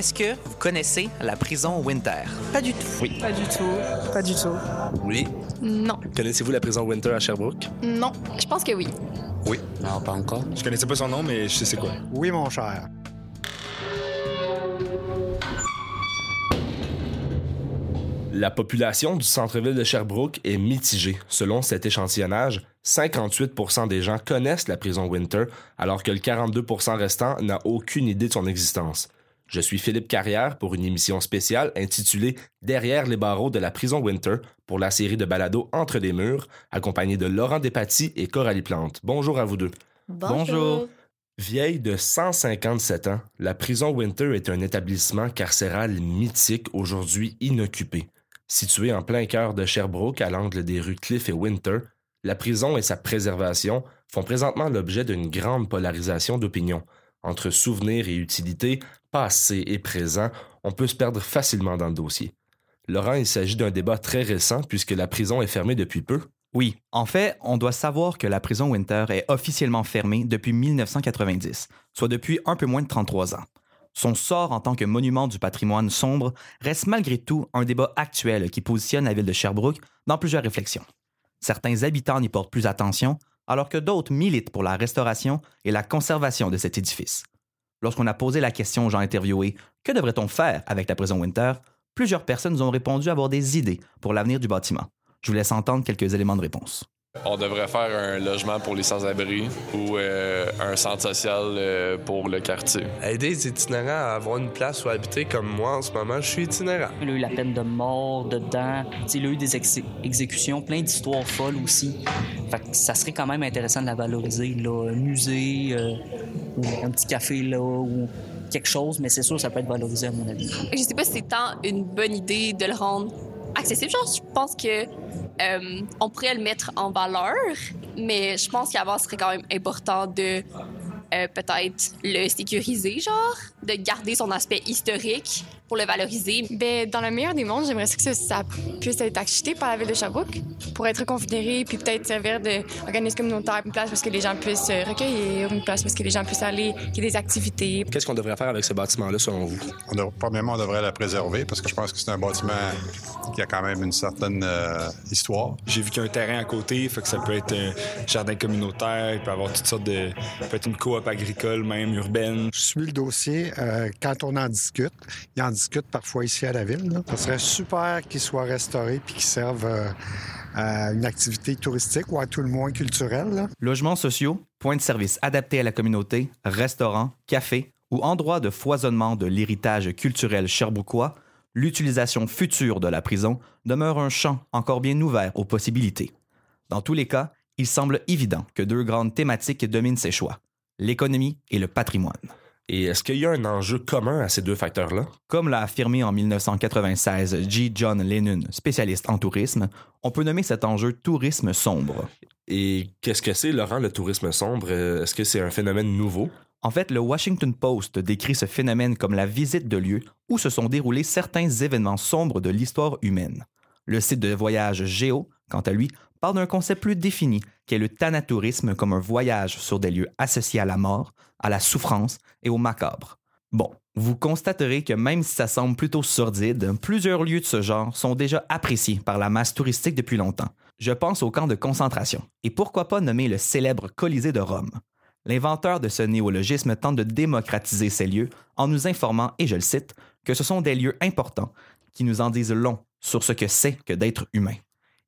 Est-ce que vous connaissez la prison Winter? Pas du tout. Oui. Pas du tout. Pas du tout. Oui. Non. Connaissez-vous la prison Winter à Sherbrooke? Non. Je pense que oui. Oui. Non, pas encore. Je connaissais pas son nom, mais je sais c'est quoi. Oui, mon cher. La population du centre-ville de Sherbrooke est mitigée. Selon cet échantillonnage, 58% des gens connaissent la prison Winter, alors que le 42% restant n'a aucune idée de son existence. Je suis Philippe Carrière pour une émission spéciale intitulée Derrière les barreaux de la prison Winter pour la série de balados Entre les murs, accompagné de Laurent Despatie et Coralie Plante. Bonjour à vous deux. Bonjour. Vieille de 157 ans, la prison Winter est un établissement carcéral mythique aujourd'hui inoccupé. Située en plein cœur de Sherbrooke, à l'angle des rues Cliff et Winter, la prison et sa préservation font présentement l'objet d'une grande polarisation d'opinion. Entre souvenirs et utilité, passé et présent, on peut se perdre facilement dans le dossier. Laurent, il s'agit d'un débat très récent puisque la prison est fermée depuis peu. Oui, en fait, on doit savoir que la prison Winter est officiellement fermée depuis 1990, soit depuis un peu moins de 33 ans. Son sort en tant que monument du patrimoine sombre reste malgré tout un débat actuel qui positionne la ville de Sherbrooke dans plusieurs réflexions. Certains habitants n'y portent plus attention, alors que d'autres militent pour la restauration et la conservation de cet édifice. Lorsqu'on a posé la question aux gens interviewés Que devrait-on faire avec la prison Winter? plusieurs personnes ont répondu avoir des idées pour l'avenir du bâtiment. Je vous laisse entendre quelques éléments de réponse. On devrait faire un logement pour les sans-abri ou euh, un centre social euh, pour le quartier. Aider les itinérants à avoir une place où habiter, comme moi en ce moment, je suis itinérant. Il a eu la peine de mort dedans. il a eu des ex exécutions, plein d'histoires folles aussi. Fait que ça serait quand même intéressant de la valoriser. Là. Un musée, euh, ou un petit café là, ou quelque chose, mais c'est sûr ça peut être valorisé à mon avis. Je sais pas si c'est tant une bonne idée de le rendre accessible. Genre, je pense que on pourrait le mettre en valeur, mais je pense qu'avant, ce serait quand même important de euh, peut-être le sécuriser, genre, de garder son aspect historique pour le valoriser. Ben, dans le meilleur des mondes, j'aimerais que ça, puisse être acheté par la ville de Sherbrooke pour être considéré, puis peut-être servir d'organisme communautaire, une place parce que les gens puissent se recueillir, une place parce que les gens puissent aller, qu'il y ait des activités. Qu'est-ce qu'on devrait faire avec ce bâtiment-là, selon vous? On devrait, premièrement, on devrait la préserver parce que je pense que c'est un bâtiment qui a quand même une certaine euh, histoire. J'ai vu qu'il y a un terrain à côté, fait que ça peut être un jardin communautaire, il peut y avoir toutes sortes de... peut être une coop agricole, même urbaine. Je suis le dossier. Euh, quand on en discute, il en discute parfois ici à la ville. Ça serait super qu'il soit restauré puis qu'il serve euh, à une activité touristique ou à tout le moins culturelle. Logements sociaux, points de service adaptés à la communauté, restaurants, cafés ou endroits de foisonnement de l'héritage culturel cherbouquois, l'utilisation future de la prison demeure un champ encore bien ouvert aux possibilités. Dans tous les cas, il semble évident que deux grandes thématiques dominent ces choix, l'économie et le patrimoine. Et est-ce qu'il y a un enjeu commun à ces deux facteurs-là? Comme l'a affirmé en 1996 G. John Lennon, spécialiste en tourisme, on peut nommer cet enjeu tourisme sombre. Et qu'est-ce que c'est, Laurent, le tourisme sombre? Est-ce que c'est un phénomène nouveau? En fait, le Washington Post décrit ce phénomène comme la visite de lieux où se sont déroulés certains événements sombres de l'histoire humaine. Le site de voyage Géo, quant à lui, parle d'un concept plus défini qu'est le thanatourisme comme un voyage sur des lieux associés à la mort, à la souffrance et au macabre. Bon, vous constaterez que même si ça semble plutôt sordide, plusieurs lieux de ce genre sont déjà appréciés par la masse touristique depuis longtemps. Je pense au camp de concentration. Et pourquoi pas nommer le célèbre Colisée de Rome. L'inventeur de ce néologisme tente de démocratiser ces lieux en nous informant, et je le cite, que ce sont des lieux importants qui nous en disent long sur ce que c'est que d'être humain.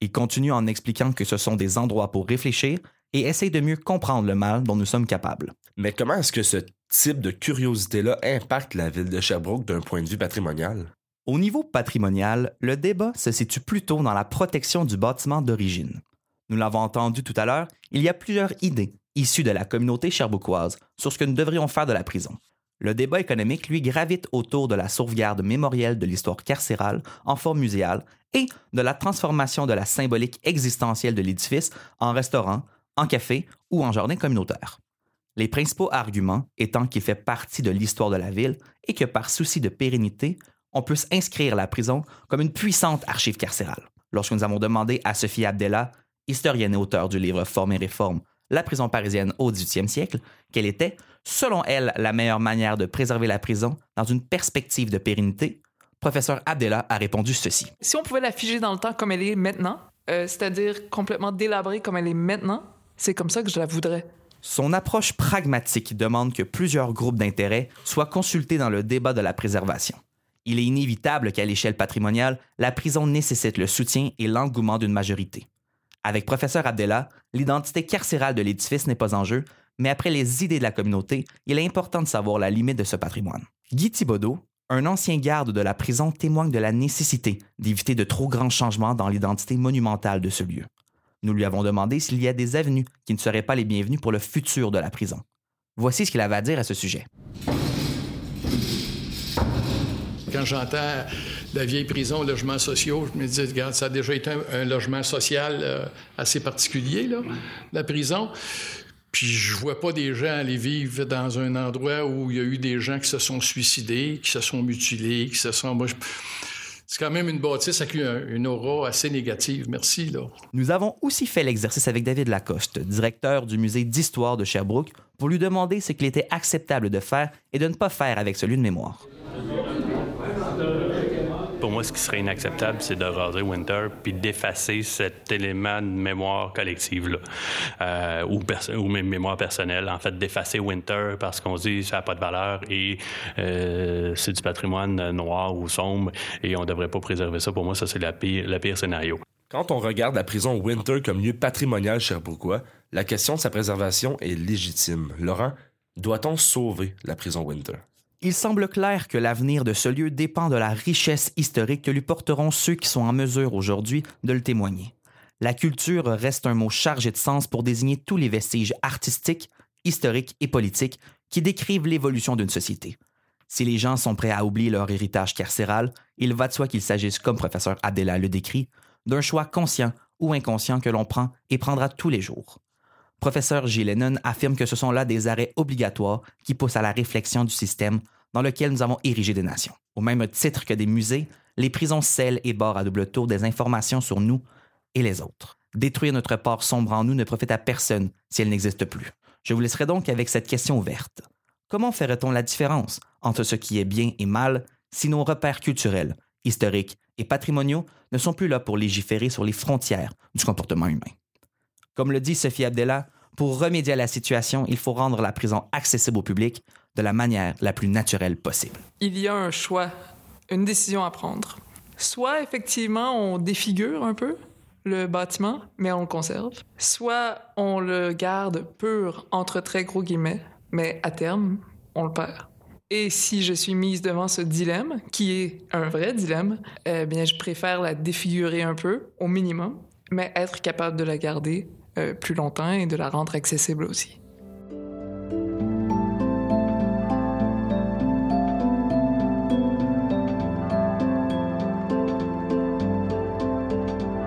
Il continue en expliquant que ce sont des endroits pour réfléchir et essaye de mieux comprendre le mal dont nous sommes capables. Mais comment est-ce que ce type de curiosité-là impacte la ville de Sherbrooke d'un point de vue patrimonial? Au niveau patrimonial, le débat se situe plutôt dans la protection du bâtiment d'origine. Nous l'avons entendu tout à l'heure, il y a plusieurs idées issues de la communauté cherbouquoise sur ce que nous devrions faire de la prison. Le débat économique, lui, gravite autour de la sauvegarde mémorielle de l'histoire carcérale en forme muséale et de la transformation de la symbolique existentielle de l'édifice en restaurant, en café ou en jardin communautaire. Les principaux arguments étant qu'il fait partie de l'histoire de la ville et que par souci de pérennité, on peut inscrire la prison comme une puissante archive carcérale. Lorsque nous avons demandé à Sophie Abdella, historienne et auteure du livre Forme et réforme, la prison parisienne au 18e siècle, quelle était, selon elle, la meilleure manière de préserver la prison dans une perspective de pérennité, professeur Abdella a répondu ceci. Si on pouvait la figer dans le temps comme elle est maintenant, euh, c'est-à-dire complètement délabrée comme elle est maintenant, c'est comme ça que je la voudrais. Son approche pragmatique demande que plusieurs groupes d'intérêt soient consultés dans le débat de la préservation. Il est inévitable qu'à l'échelle patrimoniale, la prison nécessite le soutien et l'engouement d'une majorité. Avec professeur Abdella, l'identité carcérale de l'édifice n'est pas en jeu, mais après les idées de la communauté, il est important de savoir la limite de ce patrimoine. Guy Thibaudot, un ancien garde de la prison, témoigne de la nécessité d'éviter de trop grands changements dans l'identité monumentale de ce lieu. Nous lui avons demandé s'il y a des avenues qui ne seraient pas les bienvenues pour le futur de la prison. Voici ce qu'il avait à dire à ce sujet. Quand j'entends la vieille prison, logements sociaux, je me dis, regarde, ça a déjà été un, logement social euh, assez particulier, là, la prison. Puis je vois pas des gens aller vivre dans un endroit où il y a eu des gens qui se sont suicidés, qui se sont mutilés, qui se sont... C'est quand même une bâtisse avec une aura assez négative. Merci. Là. Nous avons aussi fait l'exercice avec David Lacoste, directeur du musée d'histoire de Sherbrooke, pour lui demander ce qu'il était acceptable de faire et de ne pas faire avec celui de mémoire. Moi, ce qui serait inacceptable, c'est de raser Winter puis d'effacer cet élément de mémoire collective-là, euh, ou, même mémoire personnelle. En fait, d'effacer Winter parce qu'on dit ça n'a pas de valeur et euh, c'est du patrimoine noir ou sombre et on ne devrait pas préserver ça. Pour moi, ça, c'est le pire, scénario. Quand on regarde la prison Winter comme lieu patrimonial cherbourgois, la question de sa préservation est légitime. Laurent, doit-on sauver la prison Winter? Il semble clair que l'avenir de ce lieu dépend de la richesse historique que lui porteront ceux qui sont en mesure aujourd'hui de le témoigner. La culture reste un mot chargé de sens pour désigner tous les vestiges artistiques, historiques et politiques qui décrivent l'évolution d'une société. Si les gens sont prêts à oublier leur héritage carcéral, il va de soi qu'il s'agisse, comme professeur Adela le décrit, d'un choix conscient ou inconscient que l'on prend et prendra tous les jours. Professeur G. Lennon affirme que ce sont là des arrêts obligatoires qui poussent à la réflexion du système dans lequel nous avons érigé des nations. Au même titre que des musées, les prisons scellent et barrent à double tour des informations sur nous et les autres. Détruire notre part sombre en nous ne profite à personne si elle n'existe plus. Je vous laisserai donc avec cette question ouverte. Comment ferait-on la différence entre ce qui est bien et mal si nos repères culturels, historiques et patrimoniaux ne sont plus là pour légiférer sur les frontières du comportement humain? Comme le dit Sophie Abdella, pour remédier à la situation, il faut rendre la prison accessible au public de la manière la plus naturelle possible. Il y a un choix, une décision à prendre. Soit effectivement on défigure un peu le bâtiment, mais on le conserve. Soit on le garde pur entre très gros guillemets, mais à terme, on le perd. Et si je suis mise devant ce dilemme, qui est un vrai dilemme, eh bien, je préfère la défigurer un peu, au minimum, mais être capable de la garder euh, plus longtemps et de la rendre accessible aussi.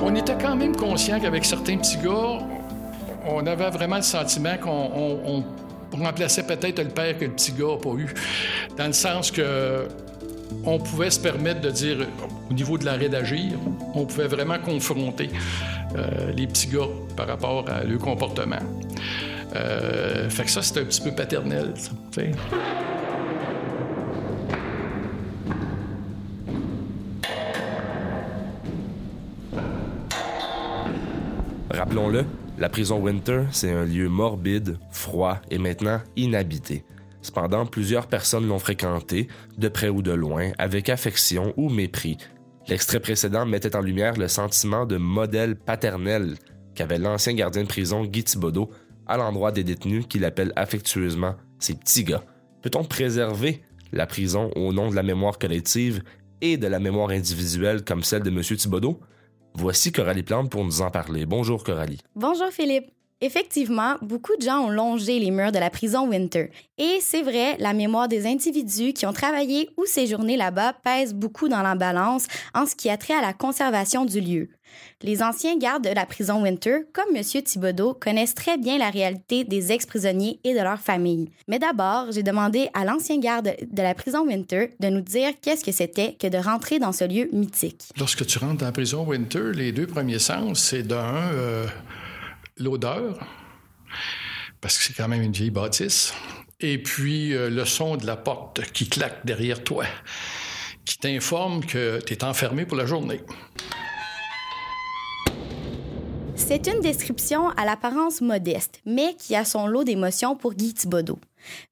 On était quand même conscient qu'avec certains petits gars, on avait vraiment le sentiment qu'on remplaçait peut-être le père que le petit gars n'a pas eu. Dans le sens que on pouvait se permettre de dire, au niveau de l'arrêt d'agir, on pouvait vraiment confronter euh, les petits gars par rapport à leur comportement. Euh, fait que ça, c'est un petit peu paternel, Rappelons-le, la prison Winter, c'est un lieu morbide, froid et maintenant inhabité. Cependant, plusieurs personnes l'ont fréquenté, de près ou de loin, avec affection ou mépris. L'extrait précédent mettait en lumière le sentiment de modèle paternel qu'avait l'ancien gardien de prison Guy Thibodeau à l'endroit des détenus qu'il appelle affectueusement ses petits gars. Peut-on préserver la prison au nom de la mémoire collective et de la mémoire individuelle comme celle de M. Thibodeau? Voici Coralie Plante pour nous en parler. Bonjour Coralie. Bonjour Philippe. Effectivement, beaucoup de gens ont longé les murs de la prison Winter. Et c'est vrai, la mémoire des individus qui ont travaillé ou séjourné là-bas pèse beaucoup dans la balance en ce qui a trait à la conservation du lieu. Les anciens gardes de la prison Winter, comme M. Thibodeau, connaissent très bien la réalité des ex-prisonniers et de leurs familles. Mais d'abord, j'ai demandé à l'ancien garde de la prison Winter de nous dire qu'est-ce que c'était que de rentrer dans ce lieu mythique. Lorsque tu rentres dans la prison Winter, les deux premiers sens, c'est d'un, euh, l'odeur parce que c'est quand même une vieille bâtisse. Et puis euh, le son de la porte qui claque derrière toi, qui t'informe que tu es enfermé pour la journée. C'est une description à l'apparence modeste, mais qui a son lot d'émotions pour Guy Thibodeau.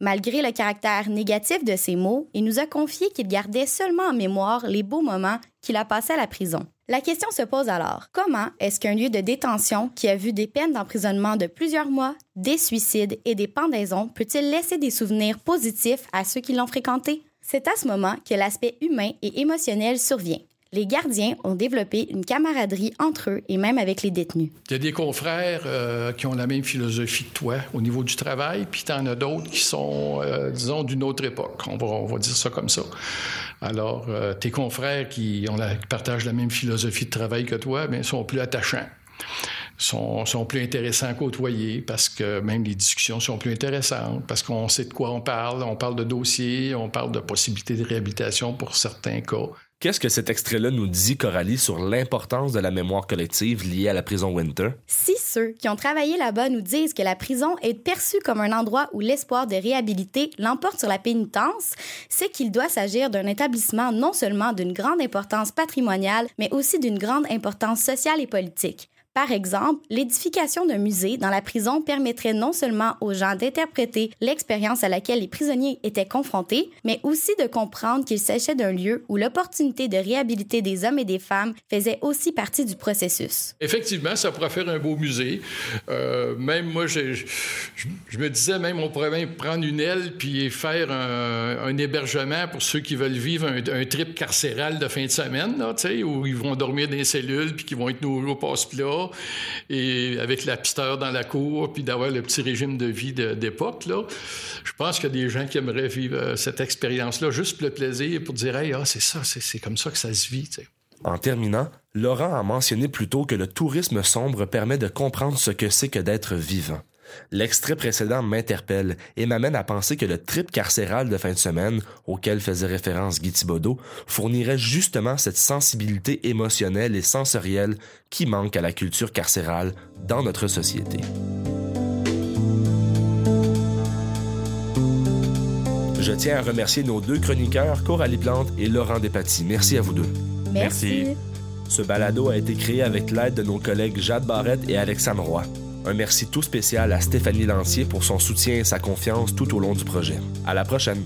Malgré le caractère négatif de ces mots, il nous a confié qu'il gardait seulement en mémoire les beaux moments qu'il a passés à la prison. La question se pose alors, comment est-ce qu'un lieu de détention qui a vu des peines d'emprisonnement de plusieurs mois, des suicides et des pendaisons peut-il laisser des souvenirs positifs à ceux qui l'ont fréquenté? C'est à ce moment que l'aspect humain et émotionnel survient les gardiens ont développé une camaraderie entre eux et même avec les détenus. Il y a des confrères euh, qui ont la même philosophie que toi au niveau du travail, puis tu en as d'autres qui sont, euh, disons, d'une autre époque. On va, on va, dire ça comme ça. Alors, euh, tes confrères qui, ont partagent la même philosophie de travail que toi, bien, sont plus attachants. Sont, sont, plus intéressants à côtoyer parce que même les discussions sont plus intéressantes, parce qu'on sait de quoi on parle, on parle de dossiers, on parle de possibilités de réhabilitation pour certains cas. Qu'est-ce que cet extrait-là nous dit, Coralie, sur l'importance de la mémoire collective liée à la prison Winter? Si ceux qui ont travaillé là-bas nous disent que la prison est perçue comme un endroit où l'espoir de réhabiliter l'emporte sur la pénitence, c'est qu'il doit s'agir d'un établissement non seulement d'une grande importance patrimoniale, mais aussi d'une grande importance sociale et politique. Par exemple, l'édification d'un musée dans la prison permettrait non seulement aux gens d'interpréter l'expérience à laquelle les prisonniers étaient confrontés, mais aussi de comprendre qu'il s'agissait d'un lieu où l'opportunité de réhabiliter des hommes et des femmes faisait aussi partie du processus. Effectivement, ça pourrait faire un beau musée. Euh, même moi, je, me disais même on pourrait même prendre une aile puis faire un, hébergement pour ceux qui veulent vivre un, trip carcéral de fin de semaine, là, où ils vont dormir dans les cellules puis qui vont être nourris au passe-plat et avec la pisteur dans la cour, puis d'avoir le petit régime de vie d'époque, là, je pense qu'il y a des gens qui aimeraient vivre euh, cette expérience-là juste pour le plaisir, pour dire, hey, ah, c'est ça, c'est comme ça que ça se vit. En terminant, Laurent a mentionné plus tôt que le tourisme sombre permet de comprendre ce que c'est que d'être vivant. L'extrait précédent m'interpelle et m'amène à penser que le trip carcéral de fin de semaine, auquel faisait référence Guy Thibaudot, fournirait justement cette sensibilité émotionnelle et sensorielle qui manque à la culture carcérale dans notre société. Je tiens à remercier nos deux chroniqueurs, Coralie Plante et Laurent Despatie. Merci à vous deux. Merci. Ce balado a été créé avec l'aide de nos collègues Jade Barrette et Alexandre Roy. Un merci tout spécial à Stéphanie Lancier pour son soutien et sa confiance tout au long du projet. À la prochaine!